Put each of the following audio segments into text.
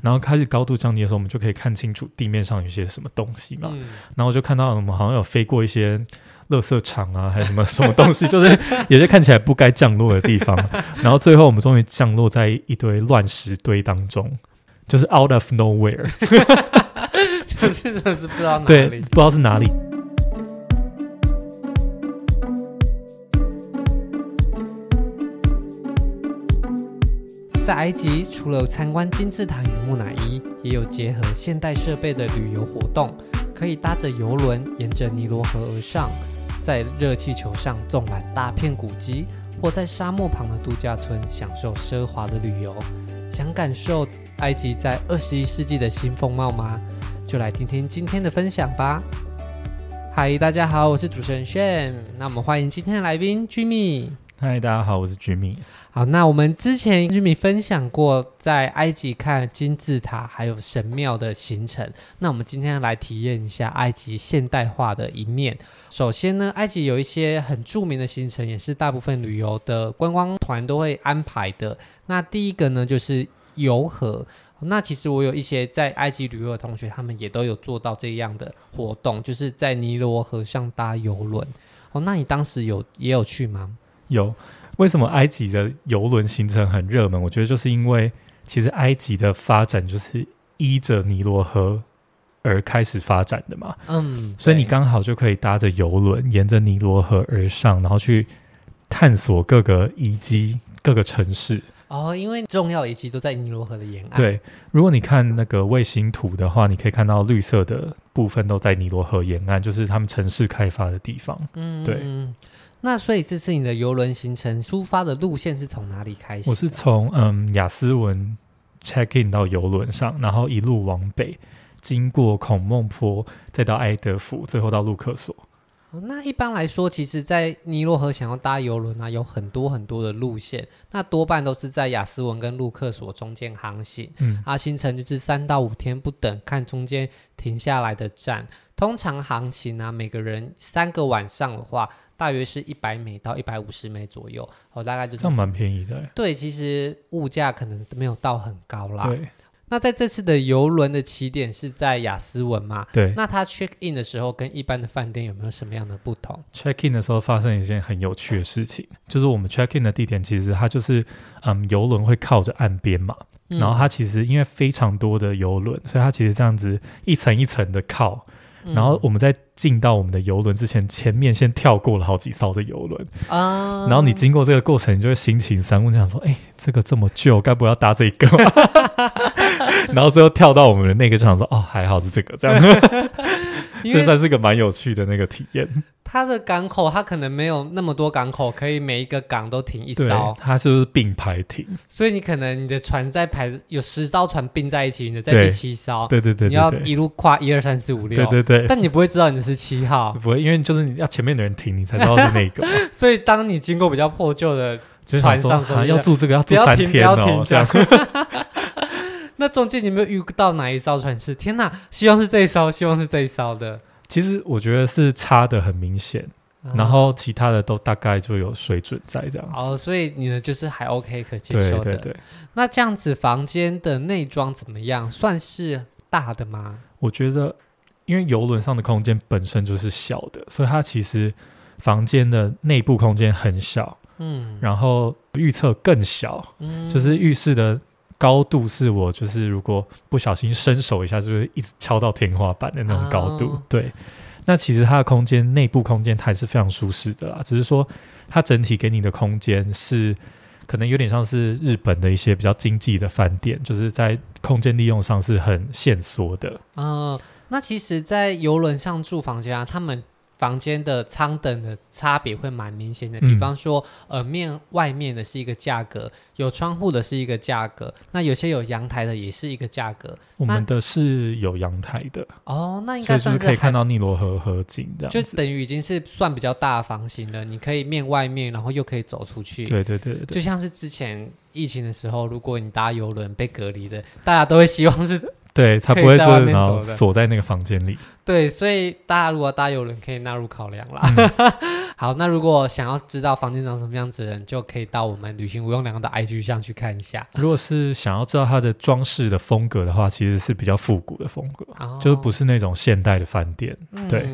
然后开始高度降低的时候，我们就可以看清楚地面上有些什么东西嘛。嗯、然后我就看到我们好像有飞过一些垃圾场啊，还有什么什么东西，就是有些看起来不该降落的地方。然后最后我们终于降落在一堆乱石堆当中，就是 out of nowhere，就是真的是不知道哪里，对，不知道是哪里。在埃及，除了参观金字塔与木乃伊，也有结合现代设备的旅游活动，可以搭着游轮沿着尼罗河而上，在热气球上纵览大片古迹，或在沙漠旁的度假村享受奢华的旅游。想感受埃及在二十一世纪的新风貌吗？就来听听今天的分享吧。嗨，大家好，我是主持人 Shane，。那我们欢迎今天的来宾 Jimmy。嗨，大家好，我是 Jimmy。好，那我们之前 Jimmy 分享过在埃及看金字塔还有神庙的行程，那我们今天来体验一下埃及现代化的一面。首先呢，埃及有一些很著名的行程，也是大部分旅游的观光团都会安排的。那第一个呢，就是游河。那其实我有一些在埃及旅游的同学，他们也都有做到这样的活动，就是在尼罗河上搭游轮。哦，那你当时有也有去吗？有，为什么埃及的游轮行程很热门？我觉得就是因为其实埃及的发展就是依着尼罗河而开始发展的嘛。嗯，所以你刚好就可以搭着游轮沿着尼罗河而上，然后去探索各个遗迹、各个城市。哦，因为重要遗迹都在尼罗河的沿岸。对，如果你看那个卫星图的话，你可以看到绿色的部分都在尼罗河沿岸，就是他们城市开发的地方。嗯，对。那所以这次你的游轮行程出发的路线是从哪里开始？我是从嗯雅斯文 check in 到游轮上，然后一路往北，经过孔孟坡，再到埃德福，最后到路克索。哦，那一般来说，其实，在尼罗河想要搭游轮啊，有很多很多的路线，那多半都是在雅斯文跟路克索中间航行。嗯，啊，行程就是三到五天不等，看中间停下来的站。通常航行情啊，每个人三个晚上的话，大约是一百美到一百五十美左右。哦，大概就是这样蛮便宜的。对，其实物价可能没有到很高啦。对。那在这次的游轮的起点是在雅斯文嘛？对。那它 check in 的时候跟一般的饭店有没有什么样的不同？check in 的时候发生一件很有趣的事情，就是我们 check in 的地点其实它就是，嗯，游轮会靠着岸边嘛。嗯、然后它其实因为非常多的游轮，所以它其实这样子一层一层的靠。然后我们在进到我们的游轮之前，前面先跳过了好几艘的游轮啊。然后你经过这个过程，你就会心情三问，想说：“哎，这个这么旧，该不会要搭这个吗？” 然后最后跳到我们的那个，就想说：“哦，还好是这个这样。”这算是个蛮有趣的那个体验。它的港口，它可能没有那么多港口，可以每一个港都停一艘。它是不是并排停？所以你可能你的船在排有十艘船并在一起，你的在第七艘。对对对，对，对，你要一路跨一二三四五六。对对对。但你不会知道你的是七号，不会，因为就是你要前面的人停，你才知道是 那个。所以当你经过比较破旧的船上时候，要住这个要住三天哦，停这样。那中间你有没有遇到哪一艘船是？天哪，希望是这一艘，希望是这一艘的。其实我觉得是差的很明显，嗯，然后其他的都大概就有水准在这样子。哦，所以你呢就是还 OK 可接受的。对对对。那这样子房间的内装怎么样？算是大的吗？我觉得，因为游轮上的空间本身就是小的，所以它其实房间的内部空间很小。嗯。然后预测更小。嗯。就是浴室的。高度是我就是如果不小心伸手一下，就会一直敲到天花板的那种高度。Oh. 对，那其实它的空间内部空间还是非常舒适的啦，只是说它整体给你的空间是可能有点像是日本的一些比较经济的饭店，就是在空间利用上是很限缩的。嗯、uh,，那其实，在游轮上住房间啊，他们。房间的舱等的差别会蛮明显的，比方说，呃，面外面的是一个价格，有窗户的是一个价格，那有些有阳台的也是一个价格。我们的是有阳台的哦，那应该算是，是可以看到尼罗河河景这样，就等于已经是算比较大的房型了。你可以面外面，然后又可以走出去。对对对对，就像是之前疫情的时候，如果你搭游轮被隔离的，大家都会希望是。对，他不会说然后锁在那个房间里。对，所以大家如果搭邮轮可以纳入考量啦。嗯、好，那如果想要知道房间长什么样子的人，就可以到我们旅行无用良的 IG 上去看一下。如果是想要知道它的装饰的风格的话，其实是比较复古的风格，哦、就是不是那种现代的饭店。嗯、对。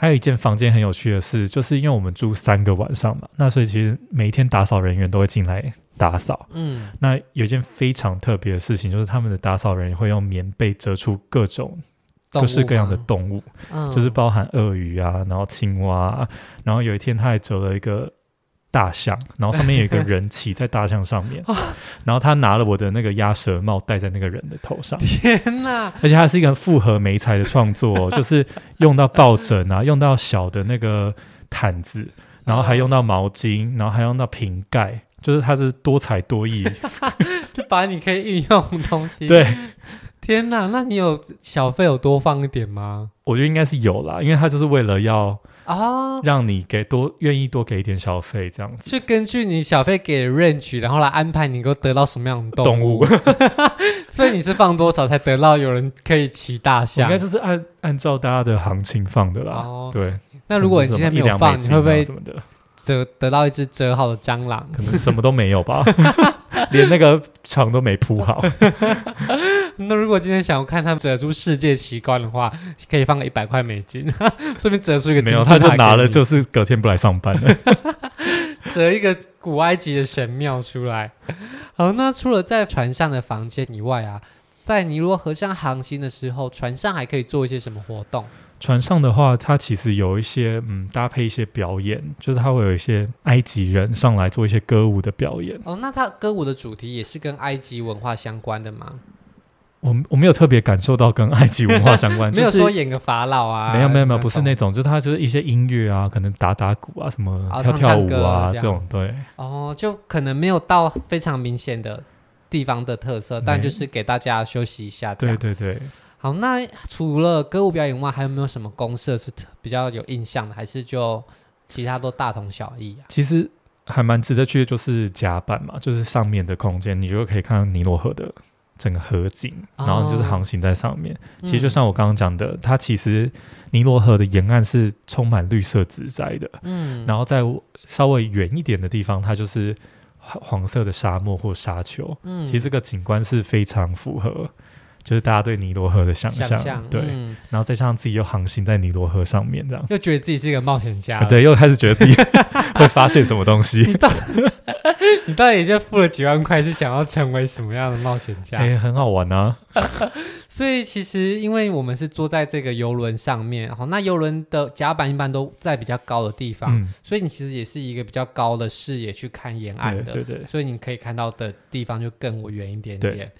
还有一间房间很有趣的是，就是因为我们住三个晚上嘛，那所以其实每一天打扫人员都会进来打扫。嗯，那有一件非常特别的事情，就是他们的打扫人员会用棉被折出各种各式各样的动物，动物就是包含鳄鱼啊，然后青蛙啊，然后有一天他还折了一个。大象，然后上面有一个人骑在大象上面，然后他拿了我的那个鸭舌帽戴在那个人的头上。天哪！而且它是一个复合媒材的创作，就是用到抱枕啊，用到小的那个毯子，然后还用到毛巾，然后还用到瓶盖，就是它是多才多艺，就把你可以运用的东西。对，天哪！那你有小费有多放一点吗？我觉得应该是有啦，因为他就是为了要。哦，让你给多愿意多给一点小费，这样子，就根据你小费给的 range，然后来安排你能够得到什么样的动物。动物 所以你是放多少才得到有人可以骑大象？应该就是按按照大家的行情放的啦。哦，对。那如果你今天没有放，你会不会怎么的得得到一只折好的蟑螂？可能什么都没有吧，连那个床都没铺好。那如果今天想要看他们折出世界奇观的话，可以放个一百块美金，顺便折出一个。没有，他就拿了，就是隔天不来上班了。折一个古埃及的神庙出来。好，那除了在船上的房间以外啊，在尼罗河上航行的时候，船上还可以做一些什么活动？船上的话，它其实有一些嗯，搭配一些表演，就是它会有一些埃及人上来做一些歌舞的表演。哦，那它歌舞的主题也是跟埃及文化相关的吗？我我没有特别感受到跟埃及文化相关，没有说演个法老啊，没有没有没有，不是那种，就是它就是一些音乐啊，可能打打鼓啊，什么跳跳舞啊这种，对。哦，就可能没有到非常明显的地方的特色，但就是给大家休息一下。对对对。好，那除了歌舞表演外，还有没有什么公社是比较有印象的？还是就其他都大同小异啊？其实还蛮值得去的，就是甲板嘛，就是上面的空间，你就可以看到尼罗河的。整个河景，然后就是航行在上面。哦、其实就像我刚刚讲的，嗯、它其实尼罗河的沿岸是充满绿色植栽的。嗯，然后在稍微远一点的地方，它就是黄色的沙漠或沙丘。嗯，其实这个景观是非常符合。就是大家对尼罗河的想象，想象对，嗯、然后再加上自己又航行在尼罗河上面，这样又觉得自己是一个冒险家，对，又开始觉得自己 会发现什么东西。你到，你到底就付了几万块，是想要成为什么样的冒险家？哎，很好玩啊！所以其实，因为我们是坐在这个游轮上面，然后那游轮的甲板一般都在比较高的地方，嗯、所以你其实也是一个比较高的视野去看沿岸的，对，对对，所以你可以看到的地方就更远一点点。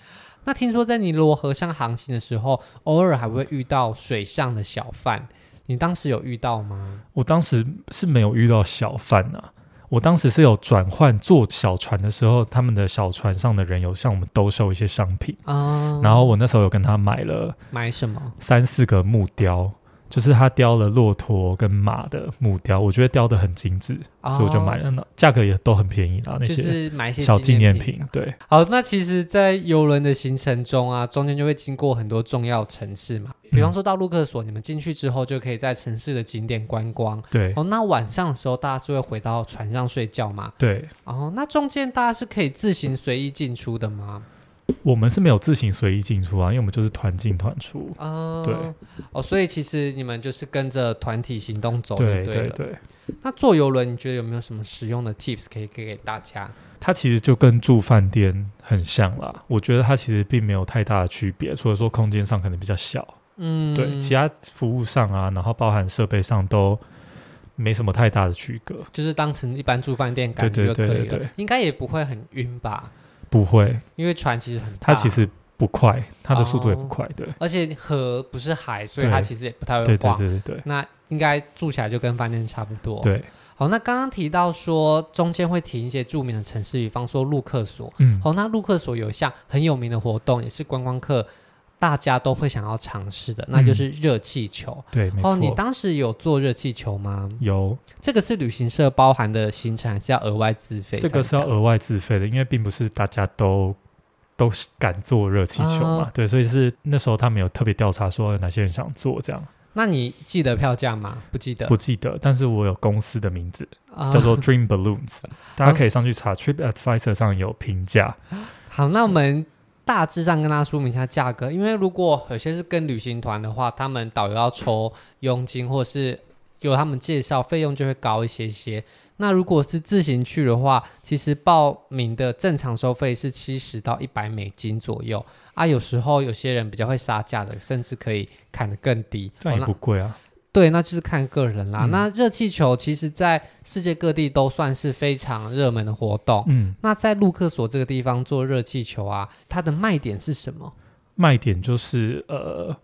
对那听说在尼罗河上航行的时候，偶尔还会遇到水上的小贩，你当时有遇到吗？我当时是没有遇到小贩啊，我当时是有转换坐小船的时候，他们的小船上的人有向我们兜售一些商品啊，然后我那时候有跟他买了买什么三四个木雕。就是他雕了骆驼跟马的木雕，我觉得雕得很精致，哦、所以我就买了。那价格也都很便宜啦，那些就是买一些小纪念品。对，好，那其实，在游轮的行程中啊，中间就会经过很多重要城市嘛，比方说到陆克索，你们进去之后就可以在城市的景点观光。对，哦，那晚上的时候大家是会回到船上睡觉嘛？对，哦，那中间大家是可以自行随意进出的吗？我们是没有自行随意进出啊，因为我们就是团进团出。哦，对，哦，所以其实你们就是跟着团体行动走对，对对对。那坐游轮，你觉得有没有什么实用的 tips 可以给给大家？它其实就跟住饭店很像啦，我觉得它其实并没有太大的区别，除了说空间上可能比较小。嗯，对，其他服务上啊，然后包含设备上都没什么太大的区隔，就是当成一般住饭店感觉就可以了。对对对对对，应该也不会很晕吧？不会，因为船其实很大，它其实不快，它的速度也不快，对。而且河不是海，所以它其实也不太会晃。对对对对。那应该住起来就跟饭店差不多。对。好，那刚刚提到说中间会停一些著名的城市，比方说陆克索。嗯。好，那陆克索有一项很有名的活动，也是观光客大家都会想要尝试的，那就是热气球。嗯、对，没错。哦，你当时有坐热气球吗？有。这个是旅行社包含的行程，还是要额外自费？这个是要额外自费的，因为并不是大家都都是敢坐热气球嘛，uh, 对，所以是那时候他们有特别调查说有哪些人想做这样。那你记得票价吗？不记得，不记得。但是我有公司的名字，uh, 叫做 Dream Balloons，大家可以上去查 TripAdvisor 上有评价。好，那我们大致上跟大家说明一下价格，因为如果有些是跟旅行团的话，他们导游要抽佣金，或是有他们介绍，费用就会高一些些。那如果是自行去的话，其实报名的正常收费是七十到一百美金左右啊。有时候有些人比较会杀价的，甚至可以砍得更低，这样也不贵啊。对，那就是看个人啦。嗯、那热气球其实在世界各地都算是非常热门的活动。嗯，那在陆克索这个地方做热气球啊，它的卖点是什么？卖点就是呃，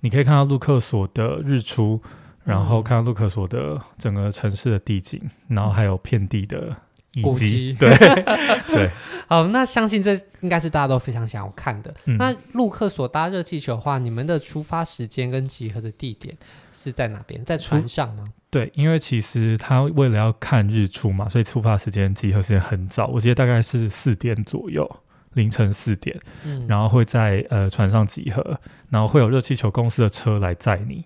你可以看到陆克索的日出。然后看到陆克索的整个城市的地景，然后还有遍地的遗迹，对 对。好，那相信这应该是大家都非常想要看的。嗯、那陆克所搭热气球的话，你们的出发时间跟集合的地点是在哪边？在船上吗？对，因为其实他为了要看日出嘛，所以出发时间、集合时间很早，我记得大概是四点左右，凌晨四点。嗯，然后会在呃船上集合，然后会有热气球公司的车来载你。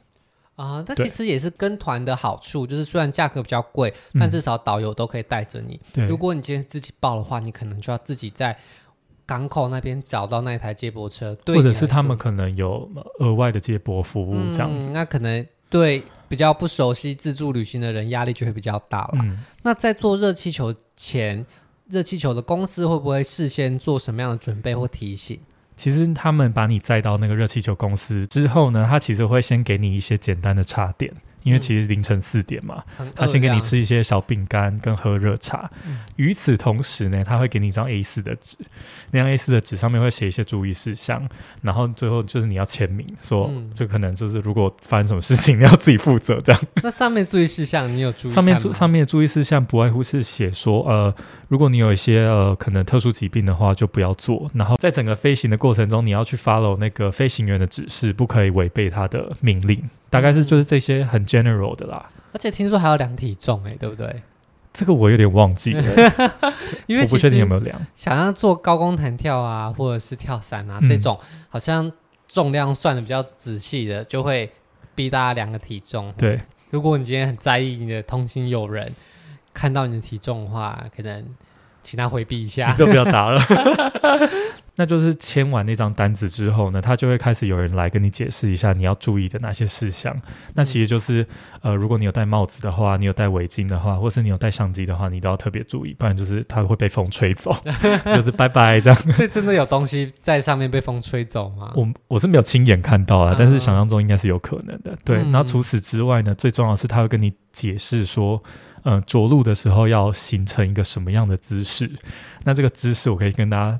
啊，这其实也是跟团的好处，就是虽然价格比较贵，但至少导游都可以带着你。对，如果你今天自己报的话，你可能就要自己在港口那边找到那一台接驳车，对，或者是他们可能有额外的接驳服务这样子。嗯，那可能对比较不熟悉自助旅行的人压力就会比较大了。嗯，那在做热气球前，热气球的公司会不会事先做什么样的准备或提醒？其实他们把你载到那个热气球公司之后呢，他其实会先给你一些简单的插电。因为其实凌晨四点嘛，嗯、他先给你吃一些小饼干跟喝热茶。嗯、与此同时呢，他会给你一张 A 四的纸，那张 A 四的纸上面会写一些注意事项，然后最后就是你要签名，说、嗯、就可能就是如果发生什么事情，你要自己负责这样。那上面注意事项你有注意？上面注上面的注意事项不外乎是写说，呃，如果你有一些呃可能特殊疾病的话，就不要做。然后在整个飞行的过程中，你要去 follow 那个飞行员的指示，不可以违背他的命令。大概是就是这些很 general 的啦，而且听说还要量体重哎、欸，对不对？这个我有点忘记了，因为我不确定有没有量。想要做高空弹跳啊，或者是跳伞啊、嗯、这种，好像重量算的比较仔细的，就会逼大家量个体重。对，如果你今天很在意你的同行友人看到你的体重的话，可能请他回避一下，你都不要打了。那就是签完那张单子之后呢，他就会开始有人来跟你解释一下你要注意的哪些事项。嗯、那其实就是，呃，如果你有戴帽子的话，你有戴围巾的话，或是你有带相机的话，你都要特别注意，不然就是它会被风吹走，就是拜拜这样。所以真的有东西在上面被风吹走吗？我我是没有亲眼看到啊，但是想象中应该是有可能的。对，嗯、然后除此之外呢，最重要的是他会跟你解释说，嗯、呃，着陆的时候要形成一个什么样的姿势。那这个姿势我可以跟大家。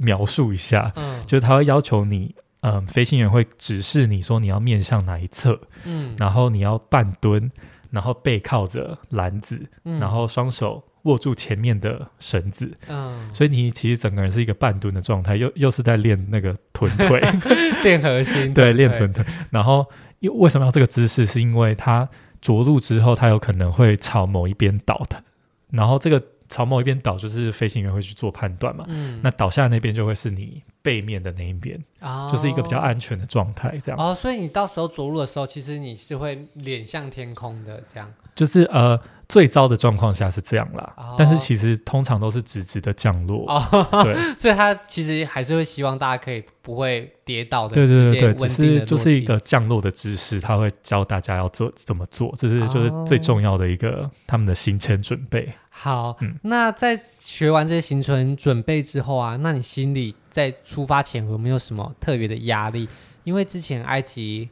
描述一下，嗯，就是他会要求你，嗯、呃，飞行员会指示你说你要面向哪一侧，嗯，然后你要半蹲，然后背靠着篮子，嗯、然后双手握住前面的绳子，嗯，所以你其实整个人是一个半蹲的状态，又又是在练那个臀腿，练核心，对，练臀腿。然后又为什么要这个姿势？是因为它着陆之后，它有可能会朝某一边倒的，然后这个。朝某一边倒，就是飞行员会去做判断嘛。嗯，那倒下的那边就会是你背面的那一边，哦，就是一个比较安全的状态，这样。哦，所以你到时候着陆的时候，其实你是会脸向天空的，这样。就是呃，最糟的状况下是这样啦，哦、但是其实通常都是直直的降落。哦，对，所以他其实还是会希望大家可以不会跌倒的。对对对对，只是就是一个降落的姿势，他会教大家要做怎么做，这是就是最重要的一个、哦、他们的行前准备。好，嗯、那在学完这些行程准备之后啊，那你心里在出发前有没有什么特别的压力？因为之前埃及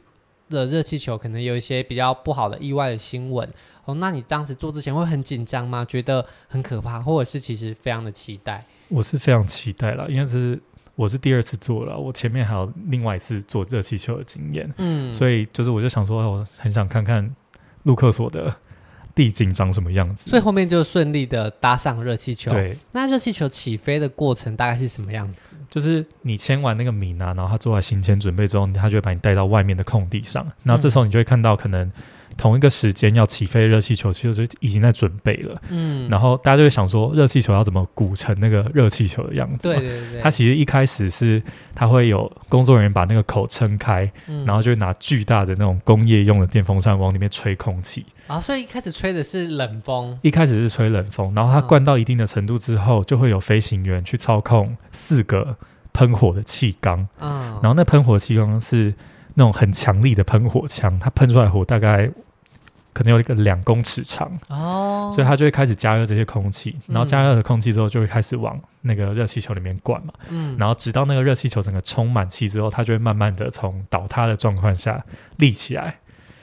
的热气球可能有一些比较不好的意外的新闻哦。那你当时做之前会很紧张吗？觉得很可怕，或者是其实非常的期待？我是非常期待了，因为是我是第二次做了，我前面还有另外一次做热气球的经验，嗯，所以就是我就想说，我很想看看陆克所的。地景长什么样子？所以后面就顺利的搭上热气球。对，那热气球起飞的过程大概是什么样子？就是你签完那个名啊，然后他做完行前准备之后，他就会把你带到外面的空地上，然后这时候你就会看到可能同一个时间要起飞热气球，其实就已经在准备了。嗯，然后大家就会想说，热气球要怎么鼓成那个热气球的样子？对对对。它其实一开始是它会有工作人员把那个口撑开，嗯、然后就拿巨大的那种工业用的电风扇往里面吹空气。啊，所以一开始吹的是冷风。一开始是吹冷风，然后它灌到一定的程度之后，就会有飞行员去操控四个喷火的气缸。嗯，然后那喷火气缸是那种很强力的喷火枪，它喷出来火大概。可能有一个两公尺长哦，所以它就会开始加热这些空气，然后加热了空气之后，就会开始往那个热气球里面灌嘛，嗯，然后直到那个热气球整个充满气之后，它就会慢慢的从倒塌的状况下立起来。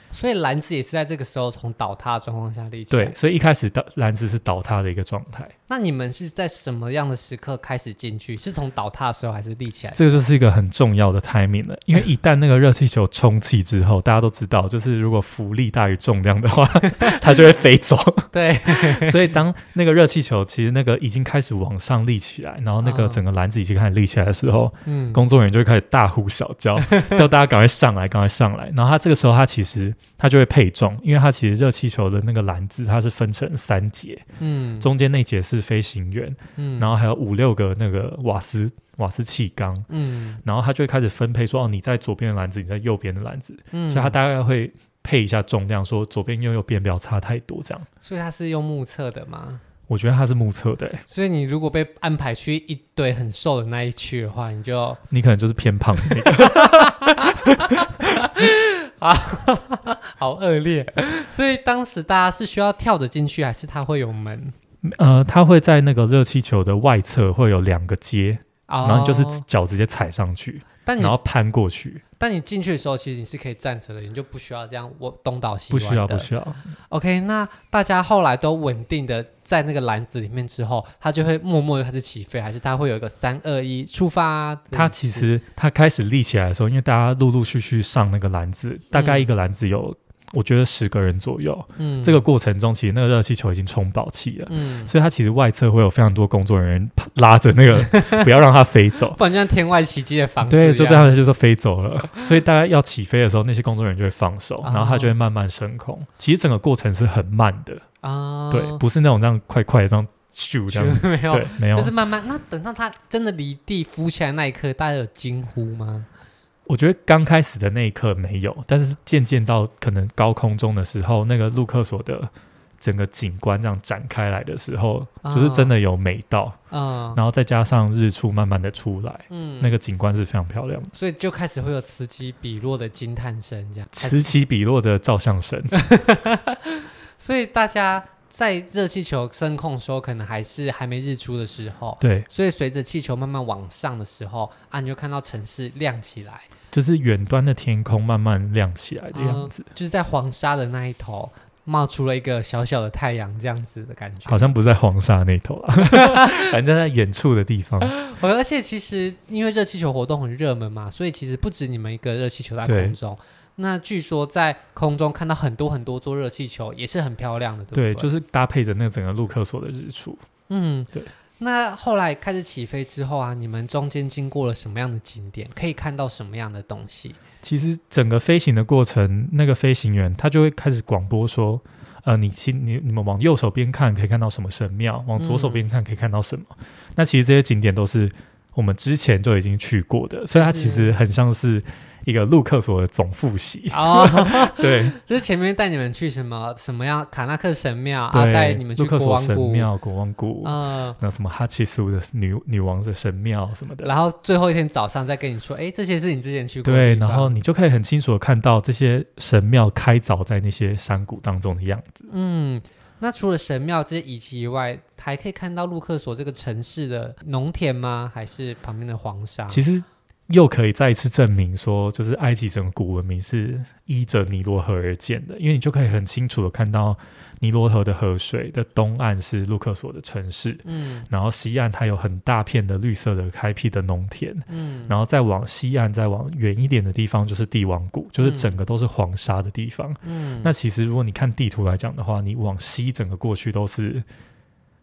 所以篮子也是在这个时候从倒塌的状况下立起来。对，所以一开始的篮子是倒塌的一个状态。那你们是在什么样的时刻开始进去？是从倒塌的时候还是立起来？这个就是一个很重要的 timing 了，因为一旦那个热气球充气之后，大家都知道，就是如果浮力大于重量的话，它就会飞走。对，所以当那个热气球其实那个已经开始往上立起来，然后那个整个篮子已经开始立起来的时候，嗯，工作人员就会开始大呼小叫，叫大家赶快上来，赶快上来。然后他这个时候他其实他就会配重，因为他其实热气球的那个篮子它是分成三节，嗯，中间那节是。是飞行员，嗯，然后还有五六个那个瓦斯瓦斯气缸，嗯，然后他就会开始分配说，哦，你在左边的篮子，你在右边的篮子，嗯，所以他大概会配一下重量，说左边右右边不要差太多，这样。所以他是用目测的吗？我觉得他是目测的，欸。所以你如果被安排去一堆很瘦的那一区的话，你就你可能就是偏胖的那个。啊，好恶劣！所以当时大家是需要跳着进去，还是它会有门？呃，它会在那个热气球的外侧会有两个阶，然后你就是脚直接踩上去，但你然后攀过去。但你进去的时候，其实你是可以站着的，你就不需要这样我东倒西歪。不需要，不需要。OK，那大家后来都稳定的在那个篮子里面之后，它就会默默的开始起飞，还是它会有一个三二一出发？它其实它开始立起来的时候，因为大家陆陆续续上那个篮子，大概一个篮子有。我觉得十个人左右，嗯，这个过程中其实那个热气球已经充饱气了，嗯，所以它其实外侧会有非常多工作人员拉着那个，不要让它飞走，不然就像天外奇迹的房子，对，就这样就是飞走了。所以大家要起飞的时候，那些工作人员就会放手，然后它就会慢慢升空。其实整个过程是很慢的。啊，对，不是那种这样快快的这样咻这样，没有，对，没有，就是慢慢。那等到它真的离地浮起来那一刻，大家有惊呼吗？我觉得刚开始的那一刻没有，但是渐渐到可能高空中的时候，那个陆克所的整个景观这样展开来的时候，哦、就是真的有美到，嗯，然后再加上日出慢慢的出来，嗯，那个景观是非常漂亮的，所以就开始会有此起彼落的惊叹声，这样此起彼落的照相声，所以大家。在热气球升空的时候，可能还是还没日出的时候。对，所以随着气球慢慢往上的时候，啊，你就看到城市亮起来，就是远端的天空慢慢亮起来的样子。嗯，就是在黄沙的那一头冒出了一个小小的太阳，这样子的感觉。好像不在黄沙那头啊，反正在远处的地方。而且其实因为热气球活动很热门嘛，所以其实不止你们一个热气球在空中。那据说在空中看到很多很多座热气球，也是很漂亮的，对不对？对，就是搭配着那个整个陆克所的日出。嗯，对。那后来开始起飞之后啊，你们中间经过了什么样的景点？可以看到什么样的东西？其实整个飞行的过程，那个飞行员他就会开始广播说：“呃，你亲，你你们往右手边看，可以看到什么神庙；往左手边看，可以看到什么。嗯”那其实这些景点都是我们之前就已经去过的，所以它其实很像是。一个陆克所的总复习哦，对，就是前面带你们去什么什么样卡纳克神庙啊，带你们去国王庙、国王谷，嗯，那什么哈奇苏的女女王的神庙什么的，然后最后一天早上再跟你说，哎，这些是你之前去过的，对，然后你就可以很清楚的看到这些神庙开凿在那些山谷当中的样子。嗯，那除了神庙这些遗迹以外，还可以看到陆克所这个城市的农田吗？还是旁边的黄沙？其实。又可以再一次证明说，就是埃及整个古文明是依着尼罗河而建的，因为你就可以很清楚的看到尼罗河的河水的东岸是卢克索的城市，嗯，然后西岸它有很大片的绿色的开辟的农田，嗯，然后再往西岸再往远一点的地方就是帝王谷，就是整个都是黄沙的地方，嗯，那其实如果你看地图来讲的话，你往西整个过去都是。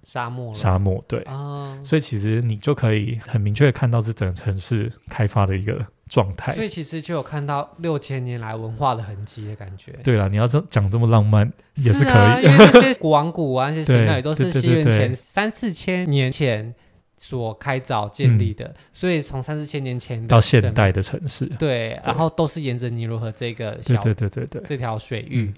沙漠，沙漠，对，哦、所以其实你就可以很明确的看到这整个城市开发的一个状态。所以其实就有看到六千年来文化的痕迹的感觉。对了，你要这讲这么浪漫也是可以，啊、因为这些古王谷啊，那些寺庙也都是西元前三四千年前所开凿建立的，嗯、所以从三四千年前到现代的城市，对，对。然后都是沿着尼罗河这个小对对对对对。这条水域。嗯。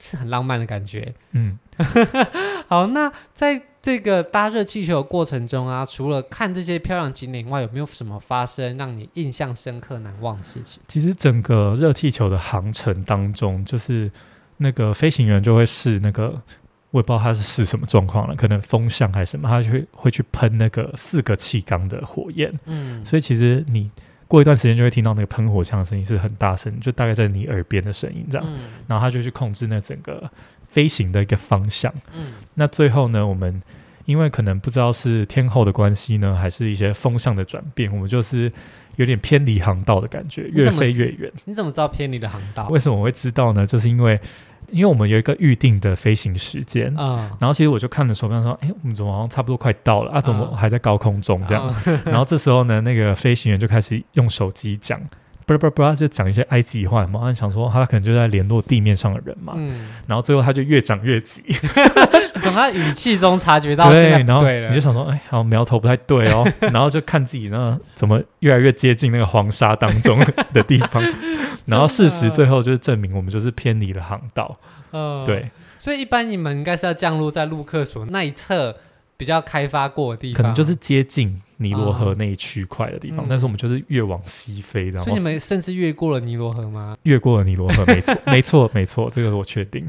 是很浪漫的感觉，嗯，好，那在这个搭热气球的过程中啊，除了看这些漂亮景点外，有没有什么发生让你印象深刻、难忘的事情？其实整个热气球的航程当中，就是那个飞行员就会试那个，我也不知道他是试什么状况了，可能风向还是什么，他就会会去喷那个四个气缸的火焰，嗯，所以其实你。过一段时间就会听到那个喷火枪的声音是很大声，就大概在你耳边的声音这样。嗯、然后他就去控制那整个飞行的一个方向。嗯，那最后呢，我们因为可能不知道是天候的关系呢，还是一些风向的转变，我们就是有点偏离航道的感觉，越飞越远。你怎么知道偏离的航道？为什么我会知道呢？就是因为。因为我们有一个预定的飞行时间，嗯，然后其实我就看着手表说，哎，我们怎么好像差不多快到了啊？怎么还在高空中这样？嗯、然后这时候呢，那个飞行员就开始用手机讲，不不不，就讲一些埃及话嘛。他想说他可能就在联络地面上的人嘛。嗯，然后最后他就越讲越急，从他语气中察觉到 对了。你就想说，哎，好像苗头不太对哦。然后就看自己那怎么越来越接近那个黄沙当中的地方。然后事实最后就是证明我们就是偏离了航道，嗯，对，所以一般你们应该是要降落在陆克索那一侧比较开发过的地方，可能就是接近尼罗河那一区块的地方，嗯、但是我们就是越往西飞，然后所以你们甚至越过了尼罗河吗？越过了尼罗河，没错，没错，没错，这个我确定。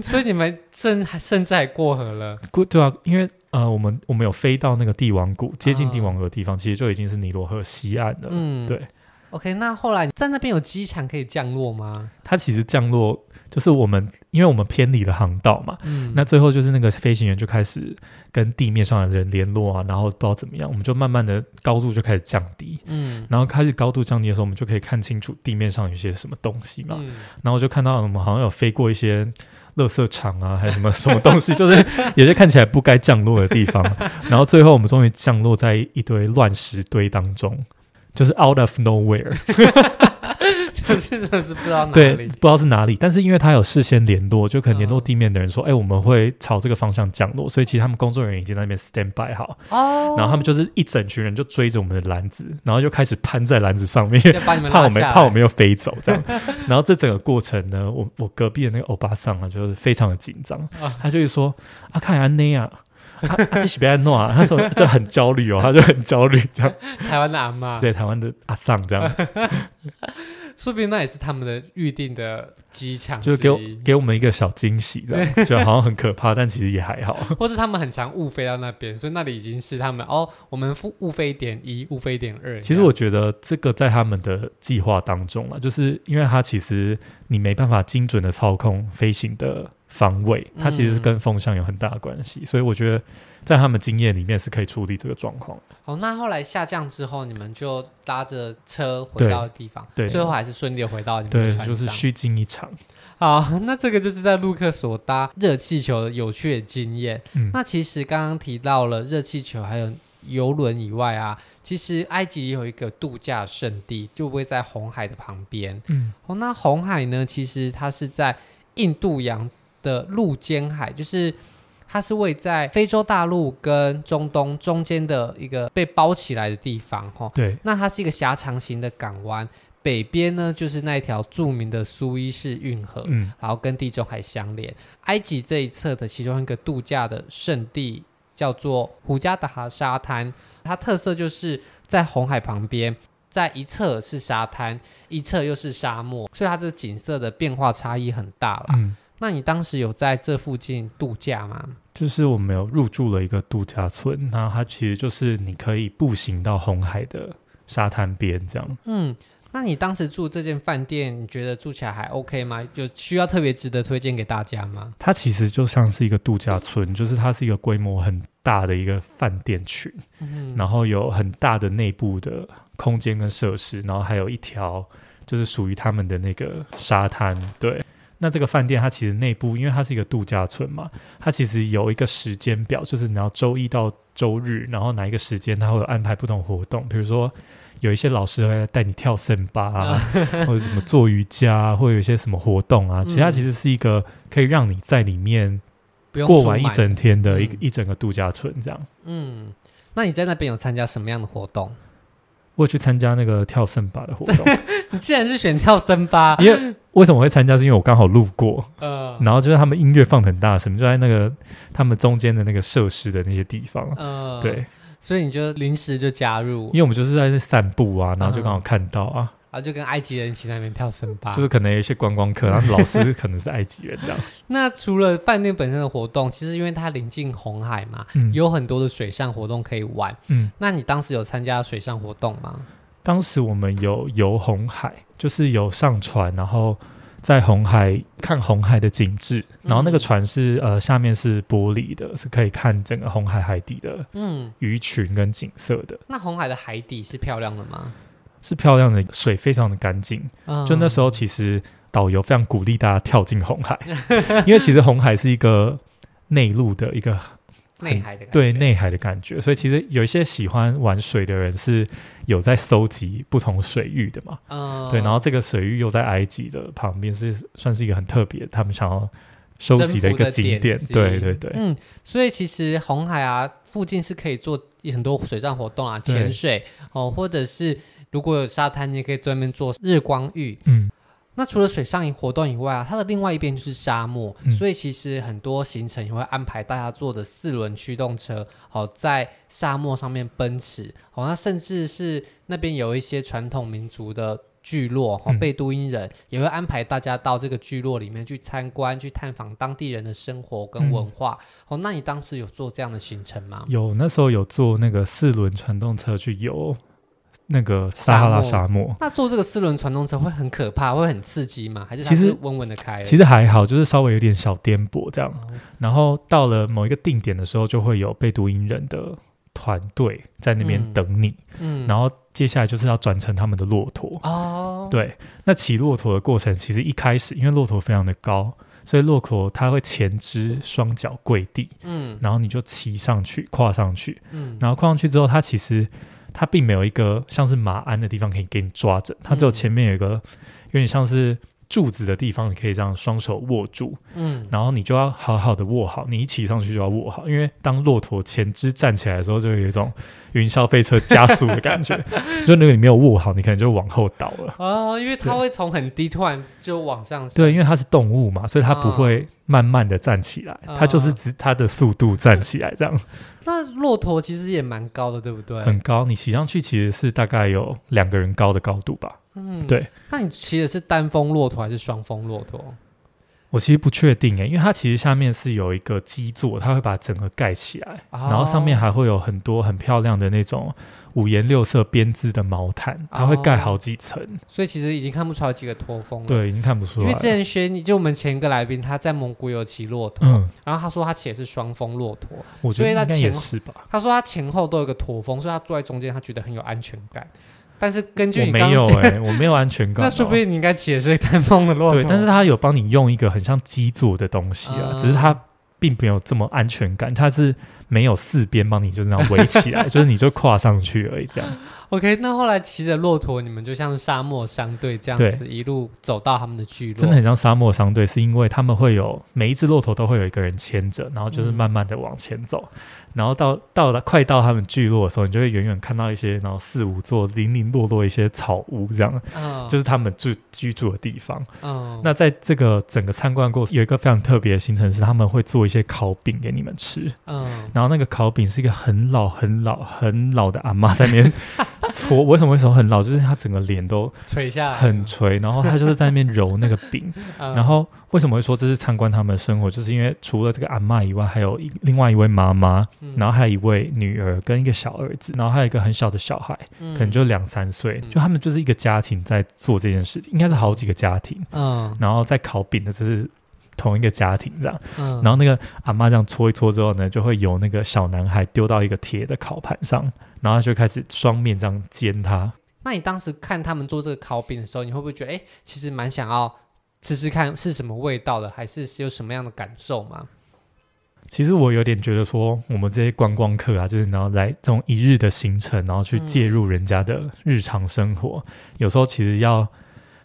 所以你们甚甚至还过河了？过对啊，因为呃，我们我们有飞到那个帝王谷，接近帝王谷的地方，嗯、其实就已经是尼罗河西岸了。嗯，对。OK，那后来在那边有机场可以降落吗？它其实降落就是我们，因为我们偏离了航道嘛。嗯。那最后就是那个飞行员就开始跟地面上的人联络啊，然后不知道怎么样，我们就慢慢的高度就开始降低。嗯。然后开始高度降低的时候，我们就可以看清楚地面上有些什么东西嘛。嗯。然后就看到我们好像有飞过一些垃圾场啊，还是什么什么东西，就是 有些看起来不该降落的地方。然后最后我们终于降落在一堆乱石堆当中。就是 out of nowhere，就是真的是不知道哪里，对，不知道是哪里。但是因为他有事先联络，就可能联络地面的人说：“哎、嗯欸，我们会朝这个方向降落。”所以其实他们工作人员已经在那边 stand by 好。哦。然后他们就是一整群人就追着我们的篮子，然后就开始攀在篮子上面，怕我们怕我们又飞走这样。然后这整个过程呢，我我隔壁的那个欧巴桑啊，就是非常的紧张，哦、他就会说：“啊，看安内啊。”他他自己别弄啊，他说就很焦虑哦，他就很焦虑这样。台湾的阿妈，对台湾的阿桑这样，说不定那也是他们的预定的机场，就是给我给我们一个小惊喜，这样就好像很可怕，但其实也还好。或是他们很常误飞到那边，所以那里已经是他们哦，我们误误飞点一，误飞点二。其实我觉得这个在他们的计划当中啊，就是因为他其实你没办法精准的操控飞行的。方位，它其实是跟风向有很大的关系，嗯、所以我觉得在他们经验里面是可以处理这个状况。好，那后来下降之后，你们就搭着车回到地方，对，最后还是顺利回到你们的船上，对，就是虚惊一场。好，那这个就是在陆克所搭热气球的有趣的经验。嗯、那其实刚刚提到了热气球还有游轮以外啊，其实埃及也有一个度假胜地，就会在红海的旁边。嗯，哦，那红海呢，其实它是在印度洋的陆间海，就是它是位在非洲大陆跟中东中间的一个被包起来的地方，哈。对，那它是一个狭长型的港湾，北边呢就是那一条著名的苏伊士运河，嗯，然后跟地中海相连。埃及这一侧的其中一个度假的圣地叫做胡加达哈沙滩，它特色就是在红海旁边，在一侧是沙滩，一侧又是沙漠，所以它这个景色的变化差异很大啦。嗯那你当时有在这附近度假吗？就是我们有入住了一个度假村，然后它其实就是你可以步行到红海的沙滩边这样。嗯，那你当时住这间饭店，你觉得住起来还 OK 吗？就需要特别值得推荐给大家吗？它其实就像是一个度假村，就是它是一个规模很大的一个饭店群，嗯，然后有很大的内部的空间跟设施，然后还有一条就是属于他们的那个沙滩，对。那这个饭店它其实内部，因为它是一个度假村嘛，它其实有一个时间表，就是你要周一到周日，然后哪一个时间它会有安排不同活动。比如说有一些老师会带你跳森巴啊，或者什么做瑜伽，或者有一些什么活动啊。其实它其实是一个可以让你在里面过完一整天的一个一整个度假村这样。嗯，那你在那边有参加什么样的活动？我去参加那个跳森巴的活动。你既然是选跳森巴，因为为什么会参加？是因为我刚好路过，呃，然后就是他们音乐放很大声，就在那个他们中间的那个设施的那些地方，呃，对。所以你就临时就加入，因为我们就是在这散步啊，然后就刚好看到啊，然后就跟埃及人一起在那边跳森巴，就是可能有一些观光客，然后老师可能是埃及人这样。那除了饭店本身的活动，其实因为它临近红海嘛，嗯，有很多的水上活动可以玩。嗯，那你当时有参加水上活动吗？当时我们有游红海，就是有上船，然后。在红海看红海的景致，然后那个船是、嗯、呃下面是玻璃的，是可以看整个红海海底的嗯鱼群跟景色的。那红海的海底是漂亮的吗？是漂亮的，水非常的干净。嗯、就那时候其实导游非常鼓励大家跳进红海，因为其实红海是一个内陆的一个。内海的感觉，对内海的感觉，所以其实有一些喜欢玩水的人是有在搜集不同水域的嘛，嗯，对，然后这个水域又在埃及的旁边，是算是一个很特别，他们想要收集的一个景点，对对对，嗯，所以其实红海啊附近是可以做很多水上活动啊，潜水哦，或者是如果有沙滩，你也可以专门做日光浴，嗯。那除了水上营活动以外啊，它的另外一边就是沙漠，嗯、所以其实很多行程也会安排大家坐的四轮驱动车，好在沙漠上面奔驰，好，那甚至是那边有一些传统民族的聚落，哈，贝都因人也会安排大家到这个聚落里面去参观、去探访当地人的生活跟文化。哦、嗯，那你当时有做这样的行程吗？有，那时候有坐那个四轮传动车去游。那个撒哈拉沙漠，那坐这个四轮传动车会很可怕，会很刺激吗？还是其实稳稳的开？其实还好，就是稍微有点小颠簸这样。嗯、然后到了某一个定点的时候，就会有被读音人的团队在那边等你。嗯，然后接下来就是要转乘他们的骆驼。哦，对，那骑骆驼的过程，其实一开始因为骆驼非常的高，所以骆驼它会前肢双脚跪地。嗯，然后你就骑上去，跨上去。嗯，然后跨上去之后，它其实。它并没有一个像是马鞍的地方可以给你抓着，它只有前面有一个有点像是柱子的地方，你可以这样双手握住，嗯，然后你就要好好的握好，你一骑上去就要握好，因为当骆驼前肢站起来的时候，就会有一种云霄飞车加速的感觉，就那个你没有握好，你可能就往后倒了哦，因为它会从很低突然就往上，对，因为它是动物嘛，所以它不会慢慢的站起来，哦、它就是只它的速度站起来这样。那骆驼其实也蛮高的，对不对？很高，你骑上去其实是大概有两个人高的高度吧。嗯，对。那你骑的是单峰骆驼还是双峰骆驼？我其实不确定诶，因为它其实下面是有一个基座，它会把整个盖起来，哦、然后上面还会有很多很漂亮的那种五颜六色编织的毛毯，它会盖好几层、哦，所以其实已经看不出来几个驼峰了。对，已经看不出来。因为之前学你就我们前一个来宾他在蒙古有骑骆驼，嗯，然后他说他骑的是双峰骆驼，我觉得应该也是吧。他说他前后都有个驼峰，所以他坐在中间，他觉得很有安全感。但是根据我没有哎、欸，我没有安全感、哦。那说不定你应该骑的是单峰的骆驼。对，但是他有帮你用一个很像基座的东西啊，嗯、只是他并没有这么安全感，他是。没有四边帮你就是那样围起来，就是你就跨上去而已，这样。OK，那后来骑着骆驼，你们就像沙漠商队这样子一路走到他们的聚落，真的很像沙漠商队，是因为他们会有每一只骆驼都会有一个人牵着，然后就是慢慢的往前走，嗯、然后到到了快到他们聚落的时候，你就会远远看到一些然后四五座零零落落一些草屋这样，嗯、就是他们住居住的地方。哦，那在这个整个参观过程，有一个非常特别的行程是他们会做一些烤饼给你们吃。嗯。然后那个烤饼是一个很老、很老、很老的阿妈在那边 搓。为什么？为什么很老？就是他整个脸都垂下来，很垂。然后他就是在那边揉那个饼。然后为什么会说这是参观他们的生活？就是因为除了这个阿嬷以外，还有一另外一位妈妈，然后还有一位女儿跟一个小儿子，然后还有一个很小的小孩，可能就两三岁。就他们就是一个家庭在做这件事情，应该是好几个家庭。嗯，然后在烤饼的就是。同一个家庭这样，嗯、然后那个阿妈这样搓一搓之后呢，就会有那个小男孩丢到一个铁的烤盘上，然后他就开始双面这样煎它。那你当时看他们做这个烤饼的时候，你会不会觉得，哎，其实蛮想要吃吃看是什么味道的，还是有什么样的感受吗？其实我有点觉得说，我们这些观光客啊，就是然后来这种一日的行程，然后去介入人家的日常生活，嗯、有时候其实要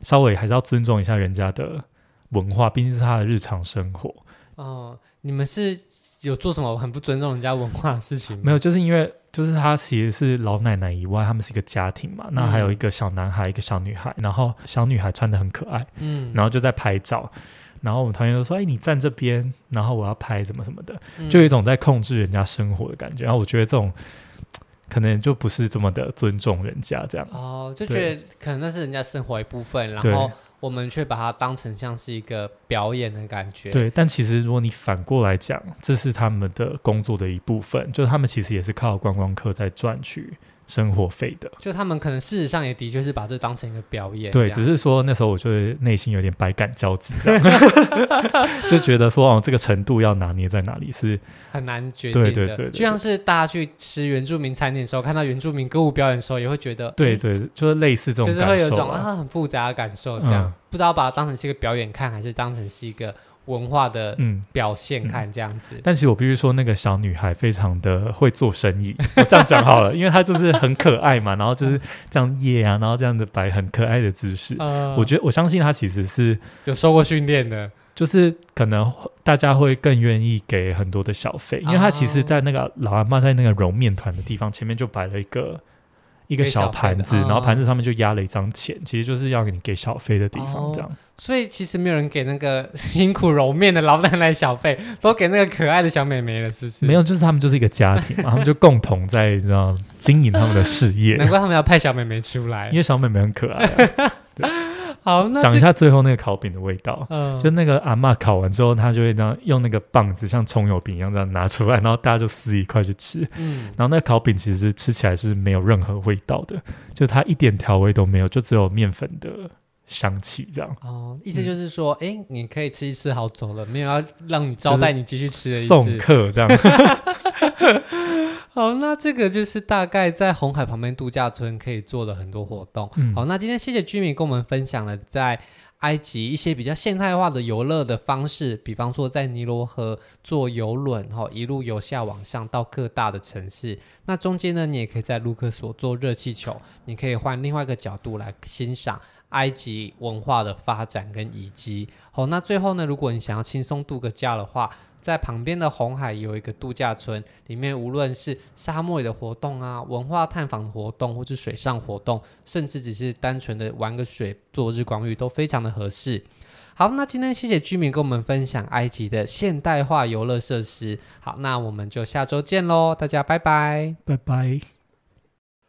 稍微还是要尊重一下人家的文化，毕竟是他的日常生活。哦，你们是有做什么很不尊重人家文化的事情？没有，就是因为就是他其实是老奶奶以外，他们是一个家庭嘛，那还有一个小男孩，一个小女孩，然后小女孩穿的很可爱，嗯，然后就在拍照。然后我们团员都说：“哎，你站这边，然后我要拍什么什么的，嗯、就有一种在控制人家生活的感觉。然后我觉得这种可能就不是这么的尊重人家这样。哦，就觉得可能那是人家生活一部分，然后我们却把它当成像是一个表演的感觉。对，但其实如果你反过来讲，这是他们的工作的一部分，就是他们其实也是靠观光客在赚取。”生活费的，就他们可能事实上也的确是把这当成一个表演，对，只是说那时候我就内心有点百感交集，就觉得说哦，这个程度要拿捏在哪里是很难决定的，对对对，对，就像是大家去吃原住民餐点的时候，看到原住民歌舞表演的时候，也会觉得，对对，就是类似这种，就是会有一种啊很复杂的感受，这样、嗯、不知道把它当成是一个表演看，还是当成是一个。文化的表现，看这样子、嗯嗯。但其实我必须说，那个小女孩非常的会做生意。我这样讲好了，因为她就是很可爱嘛，然后就是这样耶啊，然后这样子摆很可爱的姿势。呃、我觉得我相信她其实是有受过训练的，就是可能大家会更愿意给很多的小费，因为她其实，在那个老阿妈在那个揉面团的地方前面就摆了一个。一个小盘子，然后盘子上面就压了一张钱，嗯、其实就是要给你给小费的地方，这样、哦。所以其实没有人给那个 辛苦揉面的老奶奶小费，都给那个可爱的小美眉了，是不是？没有，就是他们就是一个家庭嘛，他们就共同在这样经营他们的事业。难怪他们要派小美眉出来，因为小美眉很可爱、啊。对。好，那讲一下最后那个烤饼的味道。嗯，就那个阿嬷烤完之后，她就会这样用那个棒子，像葱油饼一样这样拿出来，然后大家就撕一块去吃。嗯，然后那个烤饼其实吃起来是没有任何味道的，就它一点调味都没有，就只有面粉的香气这样。哦，意思就是说，哎、嗯，你可以吃一吃好走了，没有要让你招待你继续吃的意思。送客这样。好，那这个就是大概在红海旁边度假村可以做的很多活动。嗯、好，那今天谢谢居民跟我们分享了在埃及一些比较现代化的游乐的方式，比方说在尼罗河坐游轮，哈，一路由下往上到各大的城市。那中间呢，你也可以在卢克索坐热气球，你可以换另外一个角度来欣赏埃及文化的发展跟遗迹。好，那最后呢，如果你想要轻松度个假的话，在旁边的红海有一个度假村，里面无论是沙漠里的活动啊、文化探访活动，或是水上活动，甚至只是单纯的玩个水、做日光浴，都非常的合适。好，那今天谢谢居民跟我们分享埃及的现代化游乐设施。好，那我们就下周见喽，大家拜拜，拜拜。